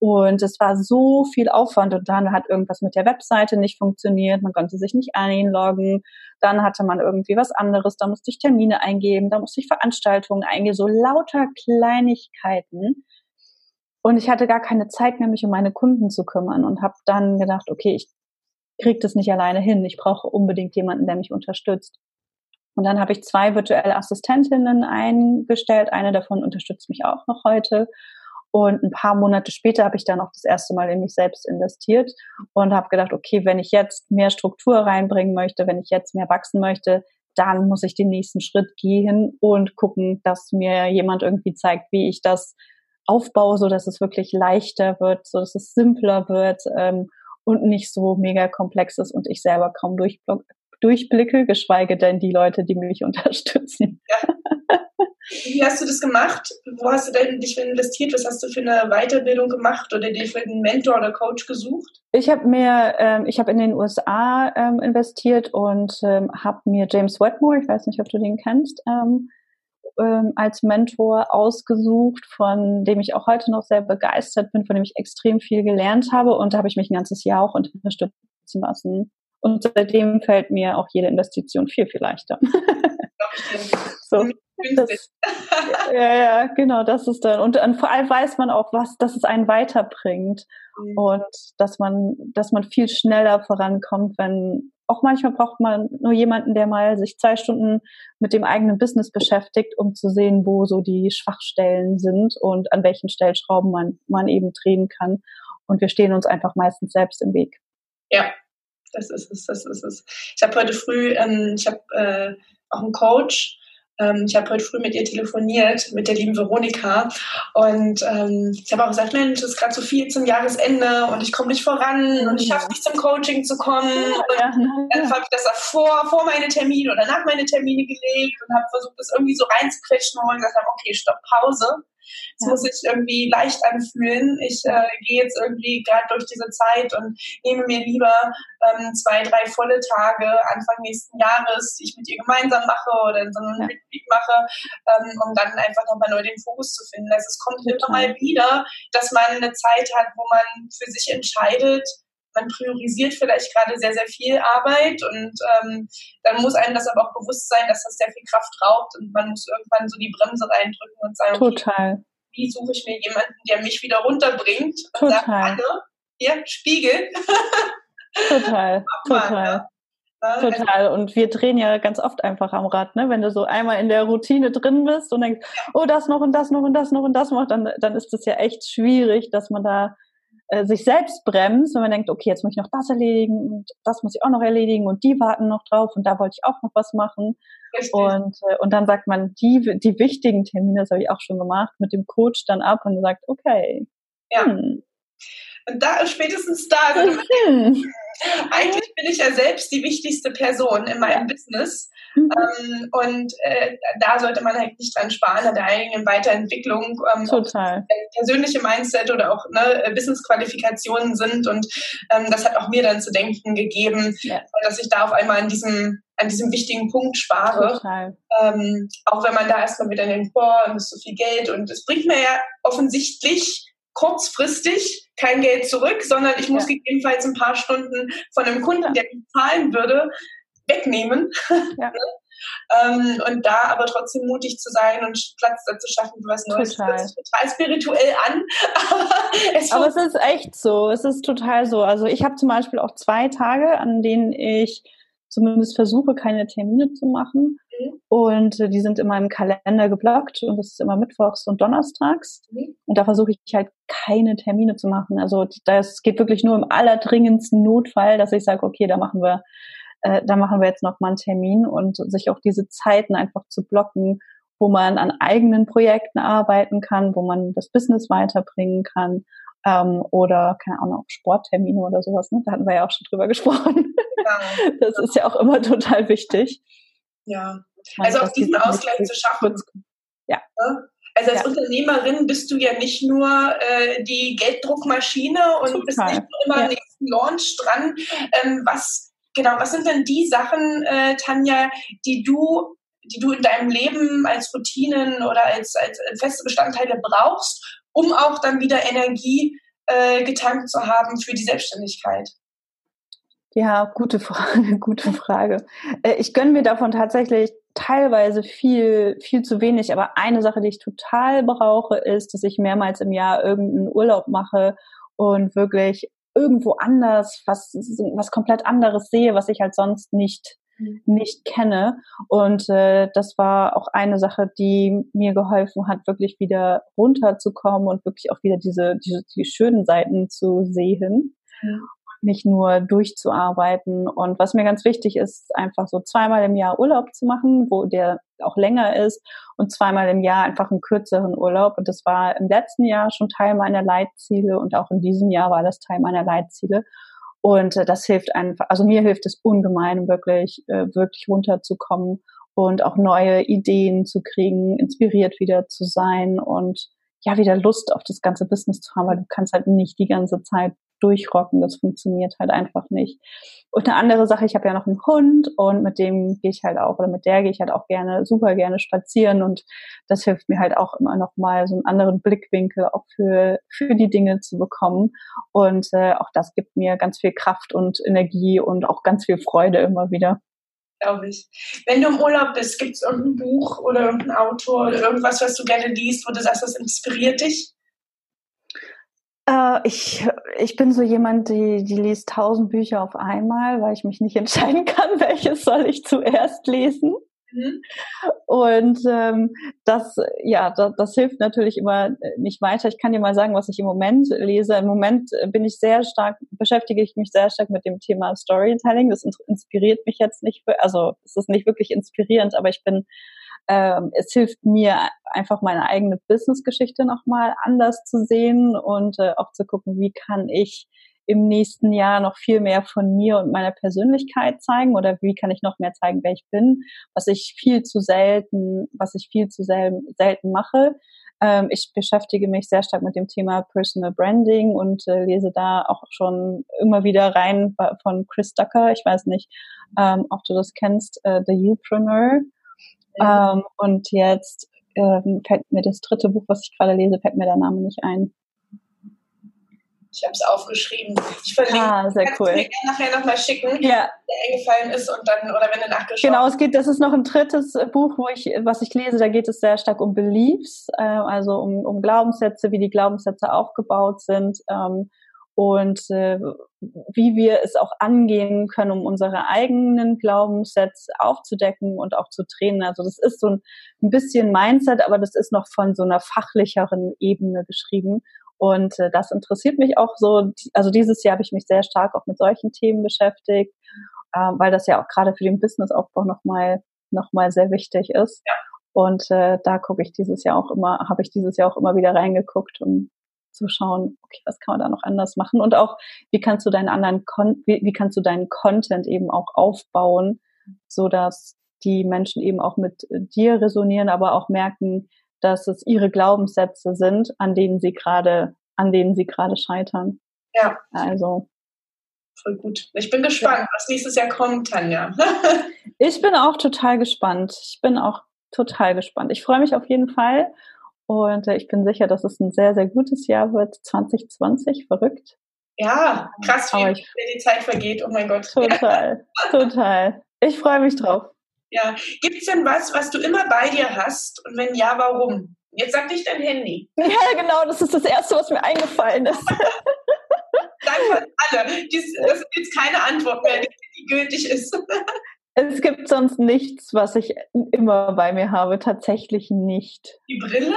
Und es war so viel Aufwand und dann hat irgendwas mit der Webseite nicht funktioniert, man konnte sich nicht einloggen, dann hatte man irgendwie was anderes, da musste ich Termine eingeben, da musste ich Veranstaltungen eingeben, so lauter Kleinigkeiten. Und ich hatte gar keine Zeit mehr, mich um meine Kunden zu kümmern und habe dann gedacht, okay, ich kriege das nicht alleine hin, ich brauche unbedingt jemanden, der mich unterstützt. Und dann habe ich zwei virtuelle Assistentinnen eingestellt, eine davon unterstützt mich auch noch heute. Und ein paar Monate später habe ich dann auch das erste Mal in mich selbst investiert und habe gedacht, okay, wenn ich jetzt mehr Struktur reinbringen möchte, wenn ich jetzt mehr wachsen möchte, dann muss ich den nächsten Schritt gehen und gucken, dass mir jemand irgendwie zeigt, wie ich das aufbaue, so dass es wirklich leichter wird, so dass es simpler wird ähm, und nicht so mega komplex ist und ich selber kaum durchblicke, geschweige denn die Leute, die mich (laughs) unterstützen. Ja. Wie hast du das gemacht? Wo hast du denn dich investiert? Was hast du für eine Weiterbildung gemacht oder dir für einen Mentor oder Coach gesucht? Ich habe mir, ähm, ich habe in den USA ähm, investiert und ähm, habe mir James Wetmore, ich weiß nicht, ob du den kennst, ähm, ähm, als Mentor ausgesucht, von dem ich auch heute noch sehr begeistert bin, von dem ich extrem viel gelernt habe und da habe ich mich ein ganzes Jahr auch unterstützen lassen. Und seitdem fällt mir auch jede Investition viel, viel leichter. So. Das, ja, ja, genau, das ist dann. Und, und, vor allem weiß man auch, was, dass es einen weiterbringt. Mhm. Und dass man, dass man viel schneller vorankommt, wenn auch manchmal braucht man nur jemanden, der mal sich zwei Stunden mit dem eigenen Business beschäftigt, um zu sehen, wo so die Schwachstellen sind und an welchen Stellschrauben man, man eben drehen kann. Und wir stehen uns einfach meistens selbst im Weg. Ja, das ist es, das ist es. Ich habe heute früh, ähm, ich habe äh, auch einen Coach, ähm, ich habe heute früh mit ihr telefoniert, mit der lieben Veronika. Und ähm, ich habe auch gesagt, Mensch, es ist gerade so viel zum Jahresende und ich komme nicht voran und ich schaffe nicht zum Coaching zu kommen. Ja, und dann habe ich das vor, vor meine Termine oder nach meine Termine gelegt und habe versucht, das irgendwie so reinzuquetschen und gesagt okay, stopp, Pause. Es ja. muss sich irgendwie leicht anfühlen. Ich äh, gehe jetzt irgendwie gerade durch diese Zeit und nehme mir lieber ähm, zwei, drei volle Tage Anfang nächsten Jahres, die ich mit ihr gemeinsam mache oder in so einem ja. Retreat mache, ähm, um dann einfach nochmal neu den Fokus zu finden. Also es kommt immer mal wieder, dass man eine Zeit hat, wo man für sich entscheidet, man priorisiert vielleicht gerade sehr, sehr viel Arbeit und ähm, dann muss einem das aber auch bewusst sein, dass das sehr viel Kraft raubt und man muss irgendwann so die Bremse reindrücken und sagen, Total. Okay, wie suche ich mir jemanden, der mich wieder runterbringt und Total. sagt, Anne, hier, Spiegel. (laughs) Total, (laughs) total. Total. Und wir drehen ja ganz oft einfach am Rad, ne? Wenn du so einmal in der Routine drin bist und denkst, oh, das noch und das noch und das noch und das noch, dann, dann ist es ja echt schwierig, dass man da äh, sich selbst bremst, wenn man denkt, okay, jetzt muss ich noch das erledigen und das muss ich auch noch erledigen und die warten noch drauf und da wollte ich auch noch was machen. Richtig. Und, äh, und dann sagt man, die, die wichtigen Termine, das habe ich auch schon gemacht, mit dem Coach dann ab und sagt, okay. Ja. Hm. Und da spätestens da, hm. eigentlich bin ich ja selbst die wichtigste Person in meinem. Business. Mhm. Ähm, und äh, da sollte man halt nicht dran sparen, an der eigenen Weiterentwicklung. Ähm, Total. Persönliche Mindset oder auch ne, Business-Qualifikationen sind. Und ähm, das hat auch mir dann zu denken gegeben, ja. dass ich da auf einmal an diesem an diesem wichtigen Punkt spare. Ähm, auch wenn man da erstmal wieder denkt, boah, das ist so viel Geld und es bringt mir ja offensichtlich kurzfristig kein Geld zurück, sondern ich muss ja. gegebenenfalls ein paar Stunden von einem Kunden, der mich zahlen würde, wegnehmen. Ja. (laughs) ähm, und da aber trotzdem mutig zu sein und Platz dazu schaffen für was Neues. Total. Das total spirituell an. (laughs) aber, es, aber es ist echt so. Es ist total so. Also ich habe zum Beispiel auch zwei Tage, an denen ich zumindest versuche, keine Termine zu machen. Mhm. Und äh, die sind in meinem Kalender geblockt und das ist immer mittwochs und donnerstags. Mhm. Und da versuche ich halt keine Termine zu machen. Also das geht wirklich nur im allerdringendsten Notfall, dass ich sage, okay, da machen wir, äh, da machen wir jetzt noch mal einen Termin und sich auch diese Zeiten einfach zu blocken, wo man an eigenen Projekten arbeiten kann, wo man das Business weiterbringen kann ähm, oder keine Ahnung, Sporttermine oder sowas. Ne? Da hatten wir ja auch schon drüber (laughs) gesprochen. Ja. Das ist ja auch immer total wichtig. Ja, also auch diesen Ausgleich zu schaffen. Ja. Also als ja. Unternehmerin bist du ja nicht nur äh, die Gelddruckmaschine und Total. bist nicht nur immer ja. nächsten Launch dran. Ähm, was genau, was sind denn die Sachen, äh, Tanja, die du die du in deinem Leben als Routinen oder als, als feste Bestandteile brauchst, um auch dann wieder Energie äh, getankt zu haben für die Selbstständigkeit? Ja, gute Frage, (laughs) gute Frage. Äh, ich gönne mir davon tatsächlich teilweise viel, viel zu wenig. Aber eine Sache, die ich total brauche, ist, dass ich mehrmals im Jahr irgendeinen Urlaub mache und wirklich irgendwo anders was, was komplett anderes sehe, was ich halt sonst nicht mhm. nicht kenne. Und äh, das war auch eine Sache, die mir geholfen hat, wirklich wieder runterzukommen und wirklich auch wieder diese, diese die schönen Seiten zu sehen. Mhm nicht nur durchzuarbeiten. Und was mir ganz wichtig ist, einfach so zweimal im Jahr Urlaub zu machen, wo der auch länger ist und zweimal im Jahr einfach einen kürzeren Urlaub. Und das war im letzten Jahr schon Teil meiner Leitziele und auch in diesem Jahr war das Teil meiner Leitziele. Und äh, das hilft einfach, also mir hilft es ungemein, wirklich, äh, wirklich runterzukommen und auch neue Ideen zu kriegen, inspiriert wieder zu sein und ja, wieder Lust auf das ganze Business zu haben, weil du kannst halt nicht die ganze Zeit durchrocken. Das funktioniert halt einfach nicht. Und eine andere Sache, ich habe ja noch einen Hund und mit dem gehe ich halt auch oder mit der gehe ich halt auch gerne, super gerne spazieren und das hilft mir halt auch immer noch mal so einen anderen Blickwinkel auch für, für die Dinge zu bekommen. Und äh, auch das gibt mir ganz viel Kraft und Energie und auch ganz viel Freude immer wieder glaube ich. Wenn du im Urlaub bist, gibt es irgendein Buch oder irgendein Autor oder irgendwas, was du gerne liest, wo du sagst, das inspiriert dich? Äh, ich, ich bin so jemand, die, die liest tausend Bücher auf einmal, weil ich mich nicht (laughs) entscheiden kann, welches soll ich zuerst lesen. Mhm. Und ähm, das, ja, das, das hilft natürlich immer nicht weiter. Ich kann dir mal sagen, was ich im Moment lese. Im Moment bin ich sehr stark, beschäftige ich mich sehr stark mit dem Thema Storytelling. Das inspiriert mich jetzt nicht, also es ist nicht wirklich inspirierend, aber ich bin ähm, es hilft mir einfach meine eigene Business-Geschichte nochmal anders zu sehen und äh, auch zu gucken, wie kann ich im nächsten Jahr noch viel mehr von mir und meiner Persönlichkeit zeigen oder wie kann ich noch mehr zeigen, wer ich bin, was ich viel zu selten, was ich viel zu sel selten mache. Ähm, ich beschäftige mich sehr stark mit dem Thema Personal Branding und äh, lese da auch schon immer wieder rein von Chris Ducker. Ich weiß nicht, ähm, ob du das kennst, äh, The Youpreneur. Ähm, und jetzt ähm, fällt mir das dritte Buch, was ich gerade lese, fällt mir der Name nicht ein. Ich habe es aufgeschrieben. Ich verlinke. Ah, sehr cool. Mir nachher nochmal schicken, ja. der eingefallen ist und dann, oder wenn du nachgeschaut Genau, es geht, das ist noch ein drittes Buch, wo ich, was ich lese, da geht es sehr stark um Beliefs, äh, also um, um Glaubenssätze, wie die Glaubenssätze aufgebaut sind. Ähm, und äh, wie wir es auch angehen können, um unsere eigenen Glaubenssätze aufzudecken und auch zu trainen. Also das ist so ein, ein bisschen Mindset, aber das ist noch von so einer fachlicheren Ebene geschrieben. Und äh, das interessiert mich auch so. Also dieses Jahr habe ich mich sehr stark auch mit solchen Themen beschäftigt, äh, weil das ja auch gerade für den Businessaufbau nochmal noch mal sehr wichtig ist. Ja. Und äh, da gucke ich dieses Jahr auch immer, habe ich dieses Jahr auch immer wieder reingeguckt und zu schauen, okay, was kann man da noch anders machen und auch, wie kannst du deinen anderen, Kon wie, wie kannst du deinen Content eben auch aufbauen, so dass die Menschen eben auch mit dir resonieren, aber auch merken, dass es ihre Glaubenssätze sind, an denen sie gerade, an denen sie gerade scheitern. Ja. Also. Voll gut. Ich bin gespannt, ja. was nächstes Jahr kommt, Tanja. (laughs) ich bin auch total gespannt. Ich bin auch total gespannt. Ich freue mich auf jeden Fall und äh, ich bin sicher, dass es ein sehr, sehr gutes Jahr wird. 2020, verrückt. Ja, krass, wie ich, die Zeit vergeht. Oh mein Gott. Total, total. Ich freue mich drauf. Ja, gibt es denn was, was du immer bei dir hast? Und wenn ja, warum? Jetzt sag nicht dein Handy. (laughs) Ja, genau, das ist das Erste, was mir eingefallen ist. (laughs) Danke alle. Das ist jetzt keine Antwort mehr, die gültig ist. (laughs) Es gibt sonst nichts, was ich immer bei mir habe. Tatsächlich nicht. Die Brille?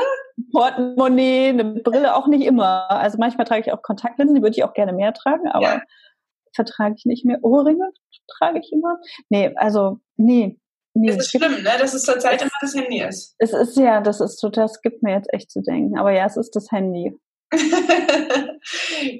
Portemonnaie, eine Brille auch nicht immer. Also manchmal trage ich auch Kontaktlinsen, die würde ich auch gerne mehr tragen, aber ja. vertrage ich nicht mehr. Ohrringe trage ich immer. Nee, also, nee. Nee, das ist schlimm, ne? dass es zurzeit immer das Handy ist. Es ist ja, das ist so, das gibt mir jetzt echt zu denken. Aber ja, es ist das Handy. (laughs)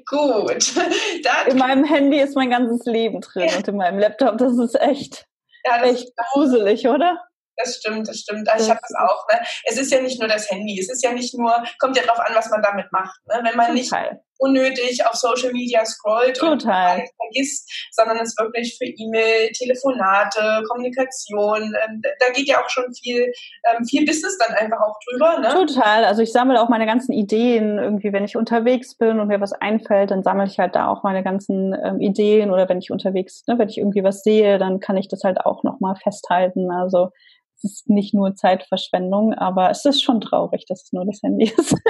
Gut. Dann in meinem Handy ist mein ganzes Leben drin und in meinem Laptop, das ist echt. Ja, das echt gruselig, oder? Das stimmt, das stimmt. Also ich habe das auch. Ne? Es ist ja nicht nur das Handy, es ist ja nicht nur, kommt ja drauf an, was man damit macht. Ne? Wenn man nicht unnötig auf Social Media scrollt Total. und vergisst, sondern es wirklich für E-Mail, Telefonate, Kommunikation, ähm, da geht ja auch schon viel, ähm, viel Business dann einfach auch drüber. Ne? Total. Also ich sammle auch meine ganzen Ideen irgendwie, wenn ich unterwegs bin und mir was einfällt, dann sammle ich halt da auch meine ganzen ähm, Ideen oder wenn ich unterwegs, ne, wenn ich irgendwie was sehe, dann kann ich das halt auch nochmal festhalten. Also ist nicht nur Zeitverschwendung, aber es ist schon traurig, dass es nur das Handy ist. (laughs)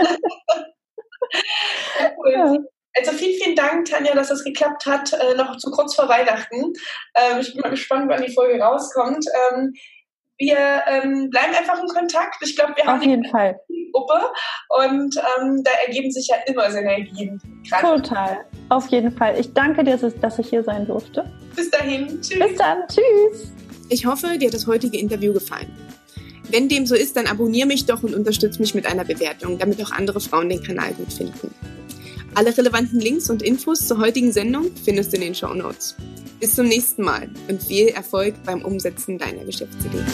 ja, cool. Ja. Also vielen, vielen Dank, Tanja, dass das geklappt hat, äh, noch zu kurz vor Weihnachten. Ähm, ich bin mal gespannt, wann die Folge rauskommt. Ähm, wir ähm, bleiben einfach in Kontakt. Ich glaube, wir haben Auf jeden Fall. Gruppe und ähm, da ergeben sich ja immer Synergien. Total. Auf jeden Fall. Ich danke dir, dass ich hier sein durfte. Bis dahin. Tschüss. Bis dann. Tschüss. Ich hoffe, dir hat das heutige Interview gefallen. Wenn dem so ist, dann abonniere mich doch und unterstütze mich mit einer Bewertung, damit auch andere Frauen den Kanal gut finden. Alle relevanten Links und Infos zur heutigen Sendung findest du in den Show Notes. Bis zum nächsten Mal und viel Erfolg beim Umsetzen deiner Geschäftsidee.